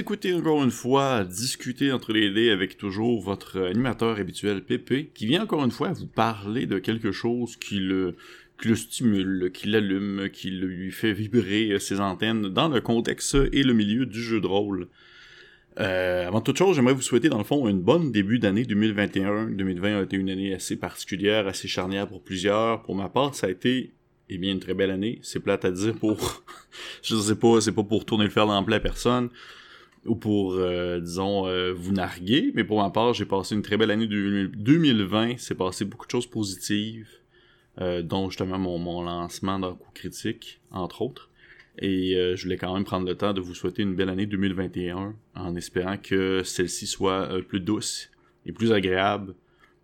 écoutez encore une fois discuter entre les dés avec toujours votre animateur habituel Pépé, qui vient encore une fois vous parler de quelque chose qui le, qui le stimule, qui l'allume, qui lui fait vibrer ses antennes dans le contexte et le milieu du jeu de rôle. Euh, avant toute chose, j'aimerais vous souhaiter dans le fond une bonne début d'année 2021. 2020 a été une année assez particulière, assez charnière pour plusieurs. Pour ma part, ça a été eh bien une très belle année. C'est plate à dire pour je sais pas, c'est pas pour tourner le fer dans à personne ou pour euh, disons euh, vous narguer, mais pour ma part, j'ai passé une très belle année 2020, c'est passé beaucoup de choses positives euh, dont justement mon, mon lancement d'un coup critique entre autres. Et je voulais quand même prendre le temps de vous souhaiter une belle année 2021 en espérant que celle-ci soit plus douce et plus agréable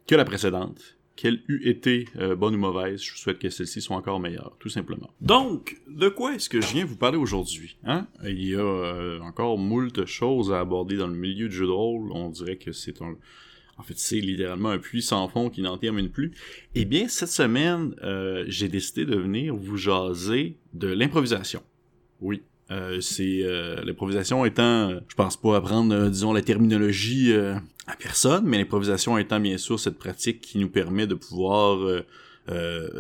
que la précédente qu'elle eût été euh, bonne ou mauvaise, je souhaite que celle-ci soit encore meilleure, tout simplement. Donc, de quoi est-ce que je viens vous parler aujourd'hui hein? Il y a euh, encore moult choses à aborder dans le milieu du jeu de rôle. On dirait que c'est un... En fait, c'est littéralement un puits sans fond qui n'en termine plus. Eh bien, cette semaine, euh, j'ai décidé de venir vous jaser de l'improvisation. Oui, euh, c'est euh, l'improvisation étant, je pense pas apprendre, euh, disons, la terminologie à personne, mais l'improvisation étant bien sûr cette pratique qui nous permet de pouvoir,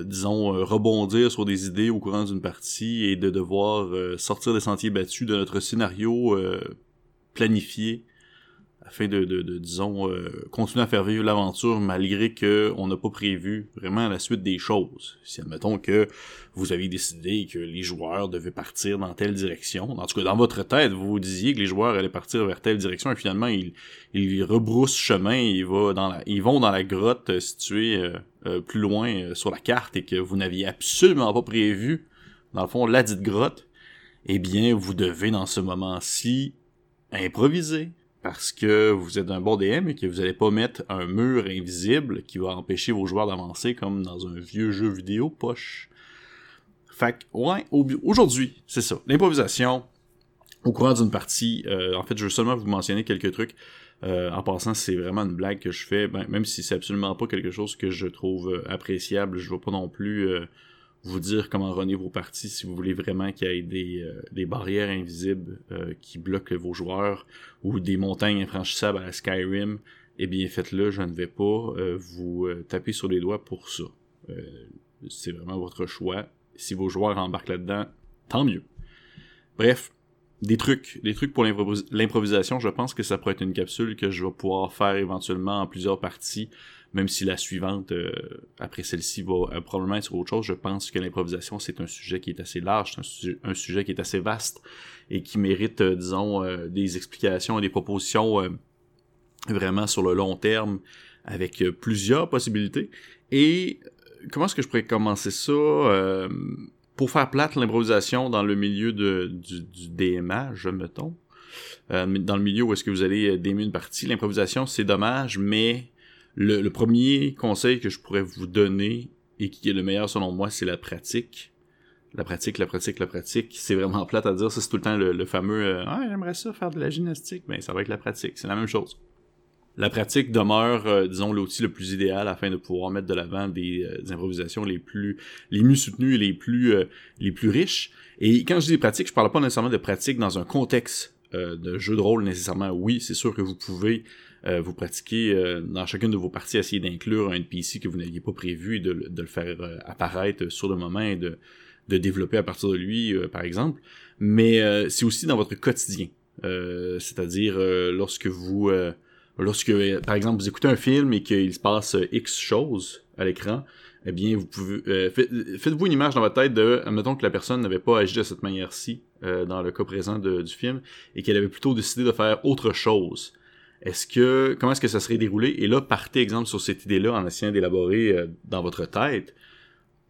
disons, rebondir sur des idées au courant d'une partie et de devoir sortir des sentiers battus de notre scénario planifié afin de, de, de disons, euh, continuer à faire vivre l'aventure malgré que on n'a pas prévu vraiment la suite des choses. Si admettons que vous avez décidé que les joueurs devaient partir dans telle direction, en tout cas dans votre tête, vous vous disiez que les joueurs allaient partir vers telle direction et finalement ils, ils rebroussent chemin, ils, vont dans la, ils vont dans la grotte située euh, euh, plus loin sur la carte et que vous n'aviez absolument pas prévu, dans le fond, la dite grotte, eh bien vous devez dans ce moment-ci improviser parce que vous êtes un bon DM et que vous n'allez pas mettre un mur invisible qui va empêcher vos joueurs d'avancer comme dans un vieux jeu vidéo poche. Fait que, ouais, aujourd'hui, c'est ça. L'improvisation, au courant d'une partie, euh, en fait, je veux seulement vous mentionner quelques trucs. Euh, en passant, c'est vraiment une blague que je fais, ben, même si c'est absolument pas quelque chose que je trouve euh, appréciable, je veux pas non plus vous dire comment runner vos parties si vous voulez vraiment qu'il y ait des, euh, des barrières invisibles euh, qui bloquent vos joueurs ou des montagnes infranchissables à Skyrim, eh bien faites-le, je ne vais pas euh, vous taper sur les doigts pour ça. c'est vraiment votre choix. Si vos joueurs embarquent là-dedans, tant mieux. Bref, des trucs, des trucs pour l'improvisation, je pense que ça pourrait être une capsule que je vais pouvoir faire éventuellement en plusieurs parties même si la suivante, euh, après celle-ci, va euh, probablement être autre chose, je pense que l'improvisation, c'est un sujet qui est assez large, c'est un, sujet qui est assez vaste et qui mérite, euh, disons, des explications et des propositions vraiment sur le long terme avec plusieurs possibilités. Et comment est-ce que je pourrais commencer ça pour faire plate l'improvisation dans le milieu de, du, du DMA, je me trompe. dans le milieu où est-ce que vous allez démer une partie, l'improvisation c'est dommage, mais le, premier conseil que je pourrais vous donner et qui est le meilleur selon moi, c'est la pratique. La pratique, la pratique, la pratique. C'est vraiment plate à dire. Ça, c'est tout le temps le, fameux euh, Ah, j'aimerais ça faire de la gymnastique. Ben, ça va être la pratique. C'est la même chose. La pratique demeure, euh, disons, l'outil le plus idéal afin de pouvoir mettre de l'avant des, euh, improvisations les plus les mieux soutenues et les plus les plus riches. Et quand je dis pratique, je parle pas nécessairement de pratique dans un contexte de jeu de rôle nécessairement. Oui, c'est sûr que vous pouvez euh, vous pratiquez euh, dans chacune de vos parties, essayer d'inclure un NPC que vous n'aviez pas prévu et de, le faire euh, apparaître sur le moment et de, développer à partir de lui, par exemple. Mais c'est aussi dans votre quotidien. C'est-à-dire lorsque vous... lorsque, par exemple, vous écoutez un film et qu'il se passe X choses à l'écran, eh bien, vous pouvez faites-vous une image dans votre tête de, admettons que la personne n'avait pas agi de cette manière-ci dans le cas présent du film et qu'elle avait plutôt décidé de faire autre chose. Est-ce que comment est-ce que ça serait déroulé? Et là, partez exemple sur cette idée-là en essayant d'élaborer euh, dans votre tête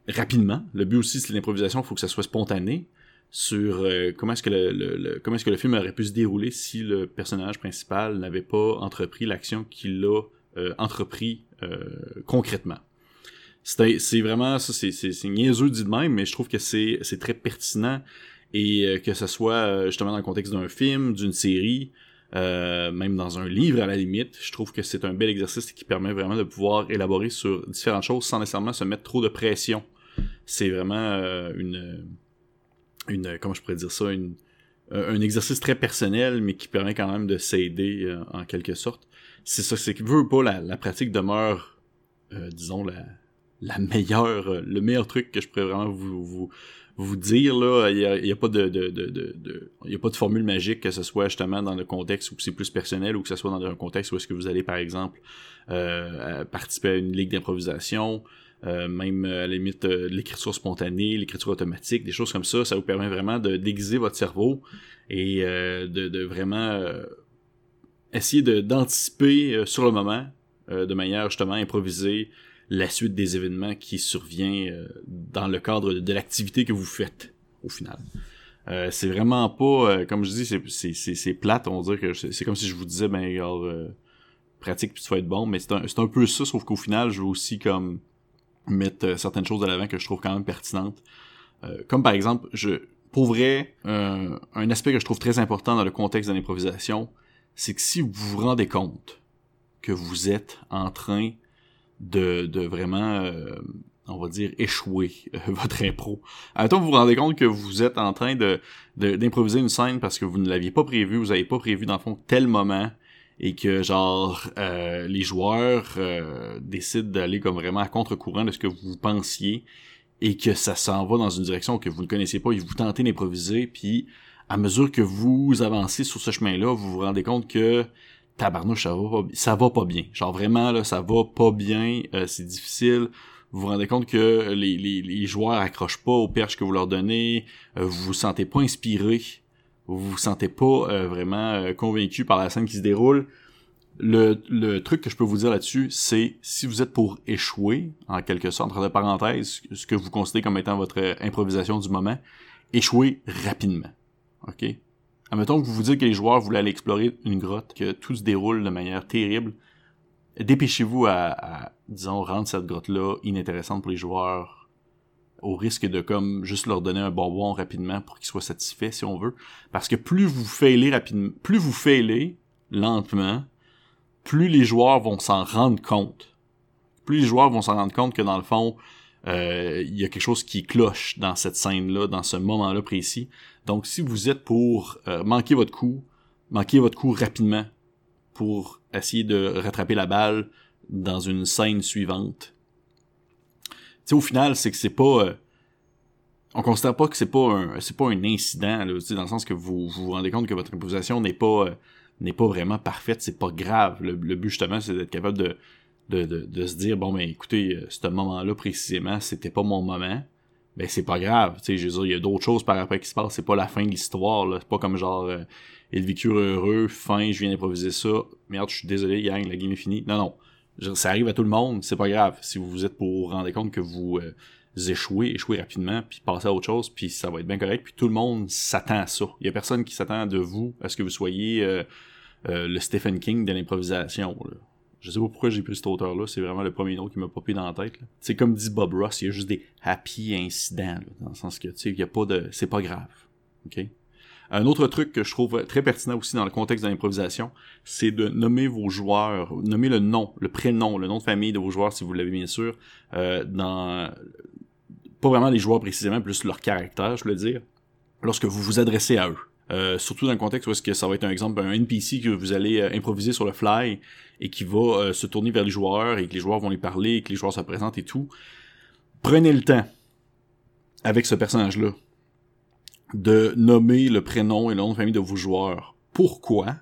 rapidement. Le but aussi, c'est l'improvisation, il faut que ça soit spontané sur euh, comment est-ce que le, comment est-ce que le film aurait pu se dérouler si le personnage principal n'avait pas entrepris l'action qu'il a euh, entrepris concrètement. C'est vraiment ça, c'est niaiseux dit de même, mais je trouve que c'est très pertinent et que ce soit justement dans le contexte d'un film, d'une série, euh, même dans un livre à la limite. Je trouve que c'est un bel exercice qui permet vraiment de pouvoir élaborer sur différentes choses sans nécessairement se mettre trop de pression. C'est vraiment euh, une, une, comment je pourrais dire ça, une, un exercice très personnel, mais qui permet quand même de s'aider en quelque sorte. C'est ça, c'est que veut pas la, pratique demeure, disons, la, la meilleure, le meilleur truc que je pourrais vraiment vous, vous, vous dire là, il y a, y a, pas de, de, de, de, y a pas de formule magique que ce soit justement dans le contexte où c'est plus personnel ou que ce soit dans un contexte où est-ce que vous allez par exemple euh, participer à une ligue d'improvisation, euh, même à la limite euh, l'écriture spontanée, l'écriture automatique, des choses comme ça, ça vous permet vraiment de déguiser votre cerveau et euh, de, de, vraiment essayer d'anticiper sur le moment de manière justement improvisée la suite des événements qui survient euh, dans le cadre de, l'activité que vous faites au final. Euh, c'est vraiment pas, euh, comme je dis, c'est, plate, on dire que c'est, comme si je vous disais, ben, regarde, pratique puis tu vas être bon, mais c'est un, un peu ça, sauf qu'au final, je veux aussi comme mettre certaines choses à l'avant que je trouve quand même pertinentes. comme par exemple, je, pour vrai, un aspect que je trouve très important dans le contexte de l'improvisation, c'est que si vous vous rendez compte que vous êtes en train de, vraiment, euh, on va dire, échouer euh, votre impro. Attends, vous vous rendez compte que vous êtes en train de d'improviser une scène parce que vous ne l'aviez pas prévu, vous n'avez pas prévu dans le fond tel moment et que genre euh, les joueurs décident d'aller comme vraiment à contre-courant de ce que vous pensiez et que ça s'en va dans une direction que vous ne connaissez pas et vous tentez d'improviser puis à mesure que vous avancez sur ce chemin-là, vous vous rendez compte que tabarnouche, ça va pas, ça va pas bien. Genre vraiment, là, ça va pas bien, euh, c'est difficile. Vous vous rendez compte que les, les, les, joueurs accrochent pas aux perches que vous leur donnez, euh, vous vous sentez pas inspiré, vous vous sentez pas euh, vraiment convaincu par la scène qui se déroule. Le, le truc que je peux vous dire là-dessus, c'est si vous êtes pour échouer, en quelque sorte, entre parenthèses, ce que vous considérez comme étant votre improvisation du moment, échouez rapidement. Admettons que vous vous dites que les joueurs voulaient aller explorer une grotte, que tout se déroule de manière terrible. Dépêchez-vous à, disons, rendre cette grotte-là inintéressante pour les joueurs, au risque de comme juste leur donner un bonbon rapidement pour qu'ils soient satisfaits, si on veut. Parce que plus vous failez rapidement, plus vous failez lentement, plus les joueurs vont s'en rendre compte. Plus les joueurs vont s'en rendre compte que dans le fond, euh, il y a quelque chose qui cloche dans cette scène-là, dans ce moment-là précis. Donc, si vous êtes pour euh, manquer votre coup, manquer votre coup rapidement pour essayer de rattraper la balle dans une scène suivante. Tu sais, au final, c'est que c'est pas... Euh, on considère pas que c'est pas un c'est pas un incident là, dans le sens que vous, vous rendez compte que votre improvisation n'est pas n'est pas vraiment parfaite, c'est pas grave. Le, le but justement, c'est d'être capable de de, de, de, se dire bon ben écoutez, euh, ce moment-là précisément, c'était pas mon moment. Ben c'est pas grave, tu sais, il y a d'autres choses par après qui se passent, c'est pas la fin de l'histoire, là. C'est pas comme genre euh, il heureux, fin, je viens d'improviser ça, merde, je suis désolé, gang, la game est finie. Non, non. ça arrive à tout le monde, c'est pas grave. Si vous êtes pour vous rendre compte que vous, euh, échouez, échouez rapidement, puis passez à autre chose, puis ça va être bien correct, puis tout le monde s'attend à ça. Il y a personne qui s'attend de vous à ce que vous soyez euh, le Stephen King de l'improvisation. Je sais pas pourquoi j'ai pris cet auteur-là, c'est vraiment le premier nom qui m'a popé dans la tête. C'est comme dit Bob Ross, il y a juste des happy incidents, dans le sens que, tu sais, il y a pas de... c'est pas grave. OK? Un autre truc que je trouve très pertinent aussi dans le contexte de l'improvisation, c'est de nommer vos joueurs, nommer le nom, le prénom, le nom de famille de vos joueurs, si vous l'avez bien sûr, euh, dans... Pas vraiment les joueurs précisément, plus leur caractère, je veux dire, lorsque vous vous adressez à eux. Euh, surtout dans le contexte où est-ce que ça va être un exemple un NPC que vous allez euh, improviser sur le fly et qui va euh, se tourner vers les joueurs et que les joueurs vont les parler et que les joueurs se présentent et tout. Prenez le temps avec ce personnage-là de nommer le prénom et le nom de famille de vos joueurs. Pourquoi?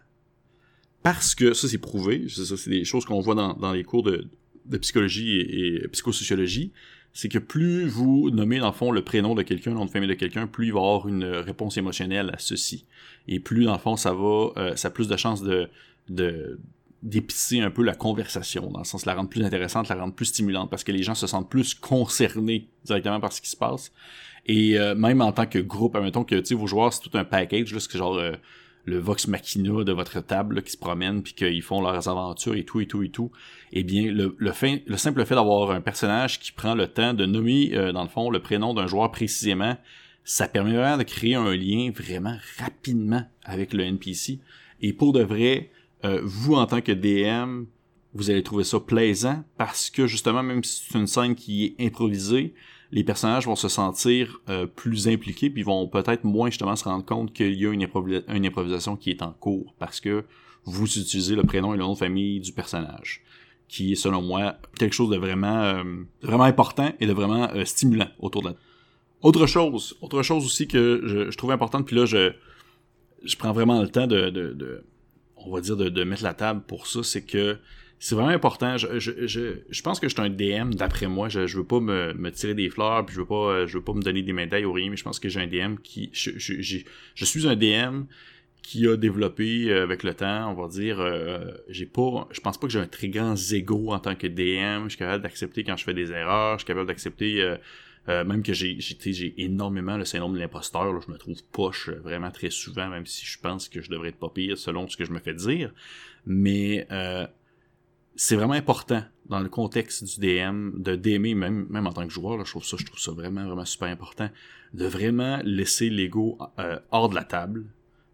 Parce que, ça c'est prouvé, ça c'est des choses qu'on voit dans, dans les cours de, de psychologie et psychosociologie, c'est que plus vous nommez dans le fond le prénom de quelqu'un, le nom de famille de quelqu'un, plus il va avoir une réponse émotionnelle à ceci. Et plus dans le fond ça va, euh, ça a plus de chances de, de d'épicer un peu la conversation, dans le sens de la rendre plus intéressante, la rendre plus stimulante, parce que les gens se sentent plus concernés directement par ce qui se passe. Et euh, même en tant que groupe, admettons que vos joueurs, c'est tout un package, là, c'est genre euh, le Vox Machina de votre table qui se promène puis qu'ils font leurs aventures et tout et tout et tout, eh bien le, simple fait d'avoir un personnage qui prend le temps de nommer euh, dans le fond le prénom d'un joueur précisément, ça permet vraiment de créer un lien vraiment rapidement avec le NPC. Et pour de vrai, euh, vous en tant que DM, vous allez trouver ça plaisant parce que justement, même si c'est une scène qui est improvisée, les personnages vont se sentir euh, plus impliqués puis vont peut-être moins justement se rendre compte qu'il y a une, improvisation qui est en cours parce que vous utilisez le prénom et le nom de famille du personnage qui est selon moi quelque chose de vraiment euh, vraiment important et de vraiment euh, stimulant autour de la autre chose autre chose aussi que je, trouve importante puis là je je prends vraiment le temps de, de, on va dire de, mettre la table pour ça c'est que c'est vraiment important. Je, je, je, je, pense que je suis un DM d'après moi. Je, je veux pas me, me tirer des fleurs, puis je veux pas, je veux pas me donner des médailles ou rien, mais je pense que j'ai un DM qui. Je, suis un DM qui a développé euh, avec le temps, on va dire, euh, j'ai pas, je pense pas que j'ai un très grand ego en tant que DM. Je suis capable d'accepter quand je fais des erreurs. Je suis capable d'accepter euh, même que j'ai, j'ai énormément le syndrome de l'imposteur. Je me trouve poche vraiment très souvent, même si je pense que je devrais être pas pire selon ce que je me fais dire. Mais c'est vraiment important dans le contexte du DM de d'aimer même même en tant que joueur là, je trouve ça je trouve ça vraiment vraiment super important de vraiment laisser l'ego euh, hors de la table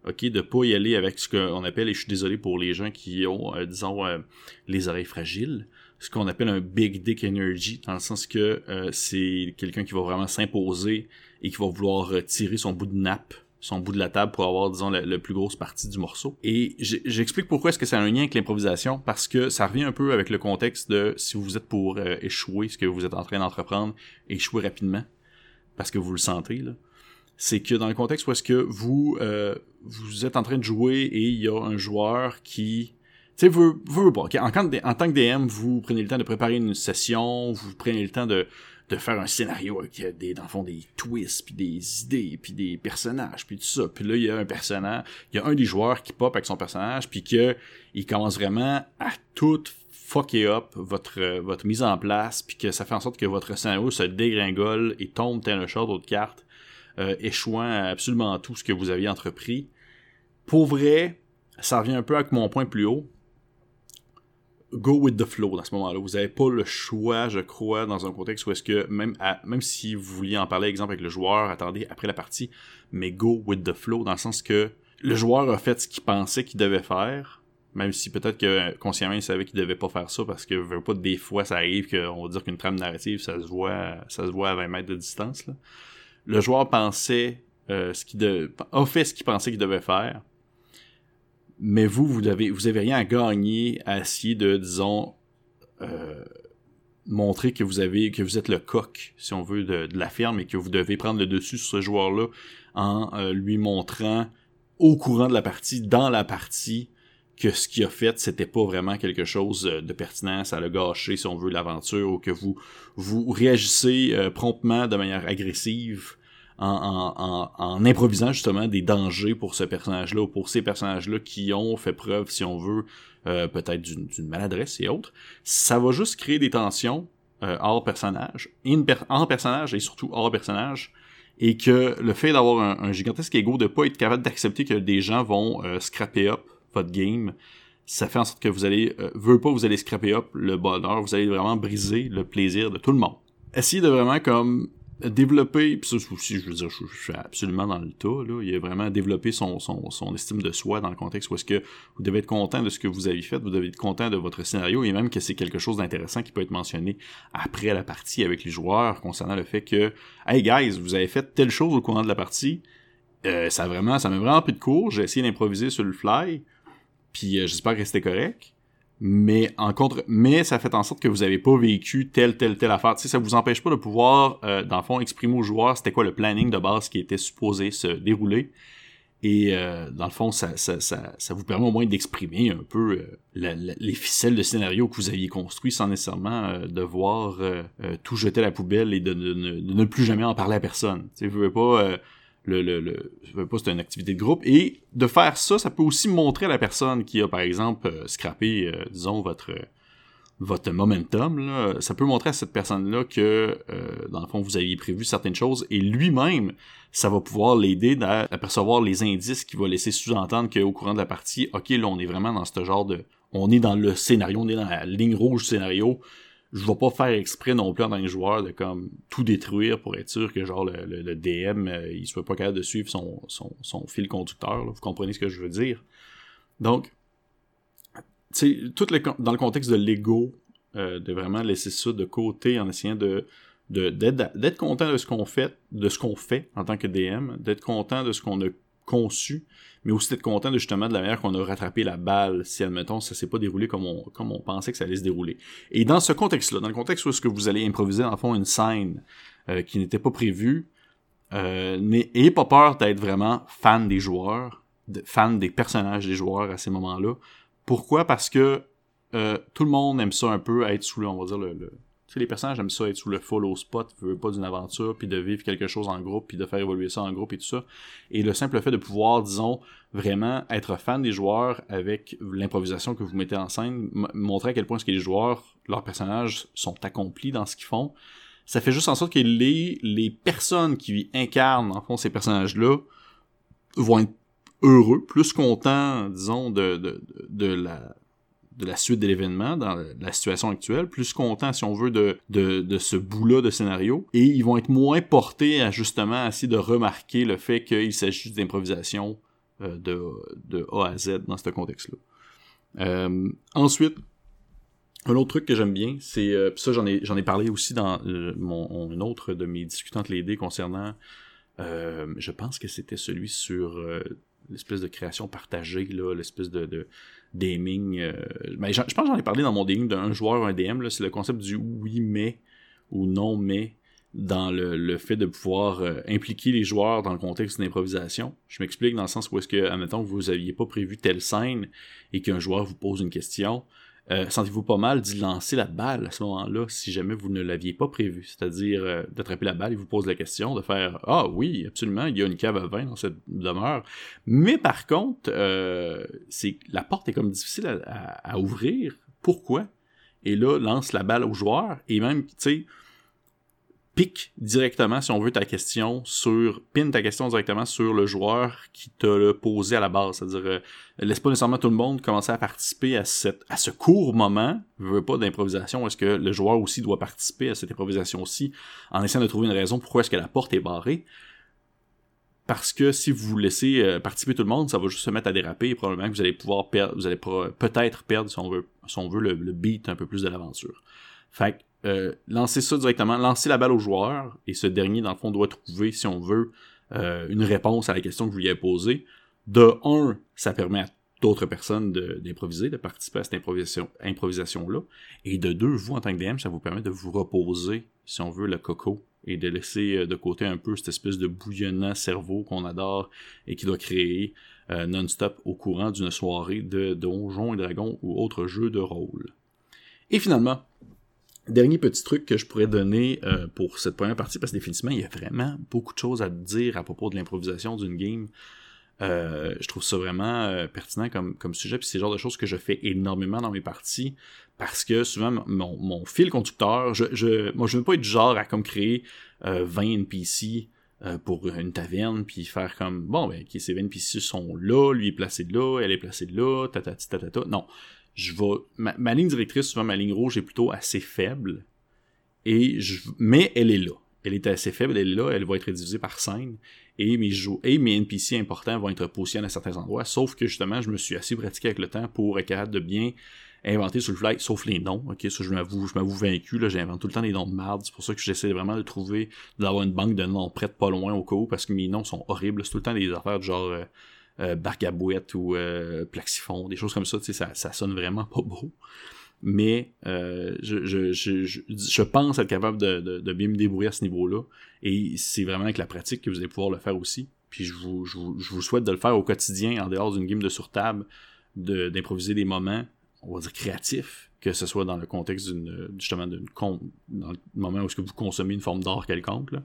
ok? De pas y aller avec ce qu'on appelle et je suis désolé pour les gens qui ont euh, disons euh, les oreilles fragiles ce qu'on appelle un big dick energy dans le sens que c'est quelqu'un qui va vraiment s'imposer et qui va vouloir tirer son bout de nappe son bout de la table pour avoir, disons, la, plus grosse partie du morceau. Et j'explique pourquoi est-ce que c'est un lien avec l'improvisation, parce que ça revient un peu avec le contexte de si vous êtes pour euh, échouer, ce que vous êtes en train d'entreprendre, échouer rapidement, parce que vous le sentez, là. C'est que dans le contexte où est-ce que vous, euh, vous êtes en train de jouer et il y a un joueur qui tu sais, vous, vous, pas. En, en, tant que DM, vous prenez le temps de préparer une session, vous prenez le temps de, de faire un scénario avec des, dans le fond, des twists, puis des idées, puis des personnages, puis tout ça. Puis là, il y a un personnage, il y a un des joueurs qui pop avec son personnage, puis que il commence vraiment à tout fucker up votre, votre mise en place, puis que ça fait en sorte que votre scénario se dégringole et tombe tel un château de cartes, euh, échouant absolument tout ce que vous aviez entrepris. Pour vrai, ça revient un peu avec mon point plus haut go with the flow dans ce moment-là. Vous n'avez pas le choix, je crois, dans un contexte où est-ce que même même si vous vouliez en parler, exemple avec le joueur, attendez après la partie, mais go with the flow dans le sens que le joueur a fait ce qu'il pensait qu'il devait faire, même si peut-être que consciemment il savait qu'il devait pas faire ça parce que pas des fois ça arrive qu'on va dire qu'une trame narrative ça se voit ça se voit à 20 mètres de distance. Là. Le joueur pensait euh, ce qu'il de... a fait ce qu'il pensait qu'il devait faire mais vous, vous avez, vous avez rien à gagner à essayer de, disons, euh, montrer que vous avez, que vous êtes le coq, si on veut, de, la ferme et que vous devez prendre le dessus sur ce joueur-là en euh, lui montrant au courant de la partie, dans la partie, que ce qu'il a fait, c'était pas vraiment quelque chose euh, de pertinent, ça l'a gâché, si on veut, l'aventure, ou que vous, vous réagissez promptement de manière agressive en, improvisant justement des dangers pour ce personnage-là ou pour ces personnages-là qui ont fait preuve, si on veut, euh, peut-être d'une maladresse et autres. Ça va juste créer des tensions euh, hors personnage, en personnage et surtout hors personnage, et que le fait d'avoir un, gigantesque ego, de pas être capable d'accepter que des gens vont euh, scraper up votre game, ça fait en sorte que vous allez, euh, veut pas, vous allez scraper up le bonheur, vous allez vraiment briser le plaisir de tout le monde. Essayez de vraiment comme développer, puis ça aussi, je veux dire, je, suis absolument dans le tas, là, il a vraiment développé son, estime de soi dans le contexte où est-ce que vous devez être content de ce que vous avez fait, vous devez être content de votre scénario, et même que c'est quelque chose d'intéressant qui peut être mentionné après la partie avec les joueurs concernant le fait que, hey guys, vous avez fait telle chose au courant de la partie, euh, ça vraiment, ça m'a vraiment pris de cours, j'ai essayé d'improviser sur le fly, puis euh, j'espère que c'était correct mais en contre mais ça fait en sorte que vous avez pas vécu telle telle telle affaire. Tu sais ça vous empêche pas de pouvoir euh, dans le fond exprimer aux joueurs c'était quoi le planning de base qui était supposé se dérouler. Et euh, dans le fond ça, ça, ça, ça, vous permet au moins d'exprimer un peu euh, les ficelles de scénario que vous aviez construit sans nécessairement euh, devoir tout jeter à la poubelle et de, ne plus jamais en parler à personne. Tu sais vous pouvez pas le, le, le je pas c'est une activité de groupe. Et de faire ça ça peut aussi montrer à la personne qui a par exemple euh, scrappé euh, disons votre votre momentum là, ça peut montrer à cette personne là que euh, dans le fond vous aviez prévu certaines choses et lui-même ça va pouvoir l'aider à apercevoir les indices qui va laisser sous-entendre qu'au courant de la partie ok là on est vraiment dans ce genre de on est dans le scénario on est dans la ligne rouge du scénario je vais pas faire exprès non plus en que joueur de comme tout détruire pour être sûr que genre le, le, DM euh, il soit pas capable de suivre son, son, son fil conducteur. Vous comprenez ce que je veux dire? Donc, tout le, dans le contexte de l'ego, euh, de vraiment laisser ça de côté en essayant de d'être content de ce qu'on fait, de ce qu'on fait en tant que DM, d'être content de ce qu'on a conçu, mais aussi d'être content de justement de la manière qu'on a rattrapé la balle, si admettons ça s'est pas déroulé comme on, pensait que ça allait se dérouler. Et dans ce contexte-là, dans le contexte où est-ce que vous allez improviser en fond une scène euh, qui n'était pas prévue, euh, n'ayez pas peur d'être vraiment fan des joueurs, fan des personnages des joueurs à ces moments-là. Pourquoi? Parce que euh, tout le monde aime ça un peu, être sous on va dire, le les personnages aiment ça être sous le follow spot, veut pas d'une aventure, puis de vivre quelque chose en groupe, puis de faire évoluer ça en groupe et tout ça. Et le simple fait de pouvoir, disons, vraiment être fan des joueurs avec l'improvisation que vous mettez en scène, montrer à quel point ce que les joueurs, leurs personnages sont accomplis dans ce qu'ils font, ça fait juste en sorte que les, les personnes qui incarnent, en fond, ces personnages-là, vont être heureux, plus contents, disons, de, de la de la suite de l'événement dans la situation actuelle, plus contents, si on veut, de, de, ce bout-là de scénario. Et ils vont être moins portés à justement essayer de remarquer le fait qu'il s'agit d'improvisation euh, de, de A à Z dans ce contexte-là. Euh, ensuite, un autre truc que j'aime bien, c'est euh, ça j'en ai j'en ai parlé aussi dans mon une autre de mes discutantes les dés concernant je pense que c'était celui sur l'espèce de création partagée là, l'espèce de, de daming. Euh, mais je pense que j'en ai parlé dans mon daming d'un joueur, un DM, c'est le concept du oui mais ou non mais dans le, fait de pouvoir euh, impliquer les joueurs dans le contexte d'une improvisation. Je m'explique dans le sens où est-ce que, admettons vous aviez pas prévu telle scène et qu'un joueur vous pose une question, euh, sentez-vous pas mal d'y lancer la balle à ce moment-là si jamais vous ne l'aviez pas prévu? C'est-à-dire euh, d'attraper la balle et vous pose la question, de faire Ah oui, absolument, il y a une cave à vin dans cette demeure. Mais par contre, euh, la porte est comme difficile à, à ouvrir. Pourquoi? Et là, lance la balle au joueur et même, tu sais, pique directement, si on veut, ta question sur, pin ta question directement sur le joueur qui t'a le posé à la base. C'est-à-dire, euh, laisse pas nécessairement tout le monde commencer à participer à ce court moment, je veux pas d'improvisation, est-ce que le joueur aussi doit participer à cette improvisation aussi, en essayant de trouver une raison pourquoi est-ce que la porte est barrée? Parce que si vous laissez euh, participer tout le monde, ça va juste se mettre à déraper et probablement que vous allez pouvoir perdre, vous allez peut-être perdre, si on veut, si on veut le, le beat un peu plus de l'aventure. Fait que euh, lancer ça directement, lancer la balle au joueur, et ce dernier, dans le fond, doit trouver, si on veut, euh, une réponse à la question que vous lui avez posée. De un, ça permet à d'autres personnes d'improviser, de, participer à cette improvisation, improvisation-là. Et de deux, vous, en tant que DM, ça vous permet de vous reposer, si on veut, le coco, et de laisser euh, de côté un peu cette espèce de bouillonnant cerveau qu'on adore et qui doit créer non-stop au courant d'une soirée de Donjons et Dragons ou autre jeu de rôle. Et finalement, Dernier petit truc que je pourrais donner euh, pour cette première partie, parce que définitivement, il y a vraiment beaucoup de choses à dire à propos de l'improvisation d'une game. Euh, je trouve ça vraiment euh, pertinent comme, comme sujet, puis c'est le genre de choses que je fais énormément dans mes parties, parce que souvent, mon, mon fil conducteur, je, je, moi, je ne veux pas être du genre à comme créer 20 NPC pour une taverne, puis faire comme, bon, ben, ces 20 NPC sont là, lui est placé là, elle est placée là, tatati tatata. Non, je vais ma, ligne directrice souvent ma ligne rouge est plutôt assez faible. Mais elle est là. Elle est assez faible elle est là elle va être divisée par scène. Et mes NPC importants vont être positionnés à certains endroits. Sauf que justement je me suis assez pratiqué avec le temps pour être capable de bien inventer sur le fly, sauf les noms, ça je m'avoue, vaincu, j'invente tout le temps des noms de merde, c'est pour ça que j'essaie vraiment de trouver, d'avoir une banque de noms prête pas loin au cas où, parce que mes noms sont horribles, c'est tout le temps des affaires de genre, euh, euh, Bargabouette ou euh, Plaxifon, des choses comme ça, ça, ça sonne vraiment pas beau. Mais euh, je, je, je, je, pense être capable de, de, bien me débrouiller à ce niveau-là. Et c'est vraiment avec la pratique que vous allez pouvoir le faire aussi. Puis je vous, vous, vous souhaite de le faire au quotidien, en dehors d'une game de sur-table, d'improviser des moments, on va dire créatifs, que ce soit dans le contexte d'une justement d'une dans le moment où est-ce que vous consommez une forme d'art quelconque, là,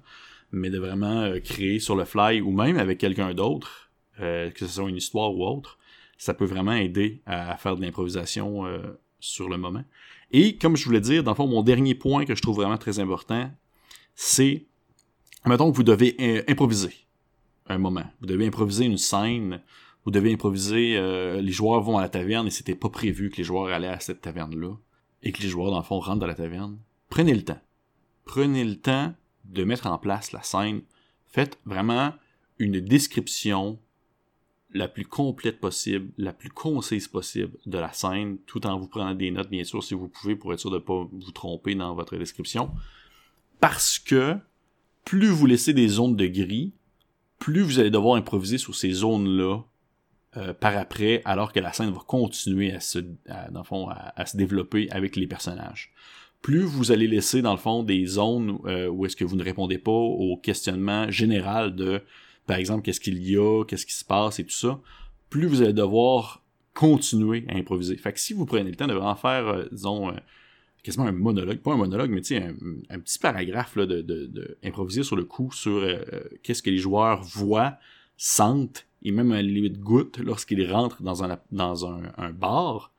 mais de vraiment créer sur le fly ou même avec quelqu'un d'autre euh, que ce soit une histoire ou autre, ça peut vraiment aider à, faire de l'improvisation euh, sur le moment. Et comme je voulais dire, dans le fond, mon dernier point que je trouve vraiment très important, c'est, mettons que vous devez euh, improviser un moment. Vous devez improviser une scène, vous devez improviser, les joueurs vont à la taverne et c'était pas prévu que les joueurs allaient à cette taverne-là, et que les joueurs, dans le fond, rentrent dans la taverne. Prenez le temps. Prenez le temps de mettre en place la scène. Faites vraiment une description la plus complète possible, la plus concise possible de la scène, tout en vous prenant des notes, bien sûr, si vous pouvez, pour être sûr de ne pas vous tromper dans votre description. Parce que plus vous laissez des zones de gris, plus vous allez devoir improviser sur ces zones-là euh, par après, alors que la scène va continuer à se, développer avec les personnages. Plus vous allez laisser, dans le fond, des zones euh, où est-ce que vous ne répondez pas au questionnement général de, par exemple, qu'est-ce qu'il y a, qu'est-ce qui se passe et tout ça, plus vous allez devoir continuer à improviser. Fait que si vous prenez le temps de vraiment faire, euh, disons, quasiment un monologue, pas un monologue, mais tu sais, un, petit paragraphe là, de, de, improviser sur le coup sur qu'est-ce que les joueurs voient, sentent et même à limite goutte lorsqu'il rentre dans un, dans un, bar,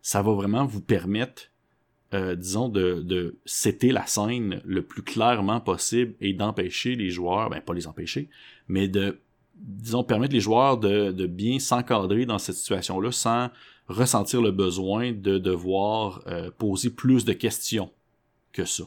ça va vraiment vous permettre, euh, disons, de, de la scène le plus clairement possible et d'empêcher les joueurs, ben pas les empêcher, mais de, disons, permettre les joueurs de, bien s'encadrer dans cette situation-là sans ressentir le besoin de devoir euh, poser plus de questions que ça.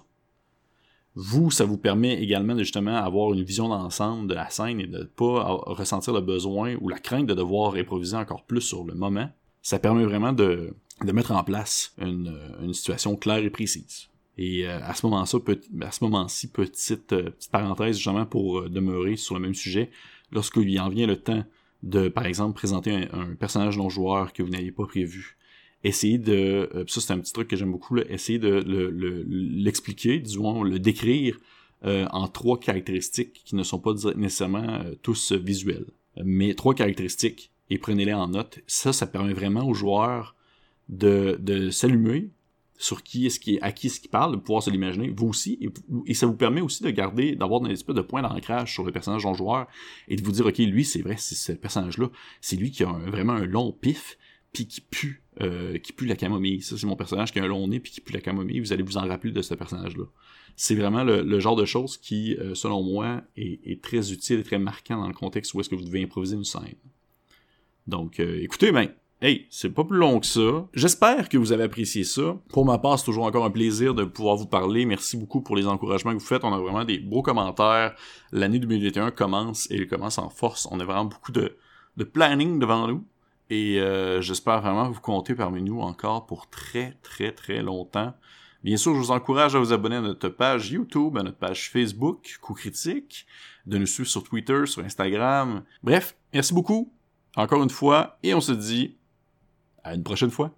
Vous, ça vous permet également de justement avoir une vision d'ensemble de la scène et de ne pas ressentir le besoin ou la crainte de devoir improviser encore plus sur le moment. Ça permet vraiment de, mettre en place une situation claire et précise. Et euh, à ce moment-ci, à ce moment-ci, petite, euh, petite parenthèse justement pour euh, demeurer sur le même sujet, lorsqu'il en vient le temps de, par exemple, présenter un, personnage non joueur que vous n'aviez pas prévu, essayer de, euh, ça c'est un petit truc que j'aime beaucoup, là, essayer de l'expliquer, le, disons, le décrire en trois caractéristiques qui ne sont pas nécessairement tous visuelles, mais trois caractéristiques et prenez-les en note. Ça, ça permet vraiment aux joueurs de s'allumer sur qui est-ce qui à qui est-ce qu'il parle, de pouvoir se l'imaginer, vous aussi, et, ça vous permet aussi de garder, d'avoir un espèce de point d'ancrage sur le personnage en joueur et de vous dire, ok, lui, c'est vrai, c'est ce personnage-là, c'est lui qui a vraiment un long pif, puis qui pue, euh, qui pue la camomille. Ça, c'est mon personnage qui a un long nez puis qui pue la camomille. Vous allez vous en rappeler de ce personnage-là. C'est vraiment le, genre de choses qui, euh, selon moi, est, très utile et très marquant dans le contexte où est-ce que vous devez improviser une scène. Donc, euh, écoutez, ben, hey, c'est pas plus long que ça. J'espère que vous avez apprécié ça. Pour ma part, c'est toujours encore un plaisir de pouvoir vous parler. Merci beaucoup pour les encouragements que vous faites. On a vraiment des beaux commentaires. L'année 2021 commence et elle commence en force. On a vraiment beaucoup de, planning devant nous. Et euh, j'espère vraiment vous compter parmi nous encore pour très très très longtemps. Bien sûr, je vous encourage à vous abonner à notre page YouTube, à notre page Facebook, Coup Critique, de nous suivre sur Twitter, sur Instagram. Bref, merci beaucoup, encore une fois, et on se dit à une prochaine fois.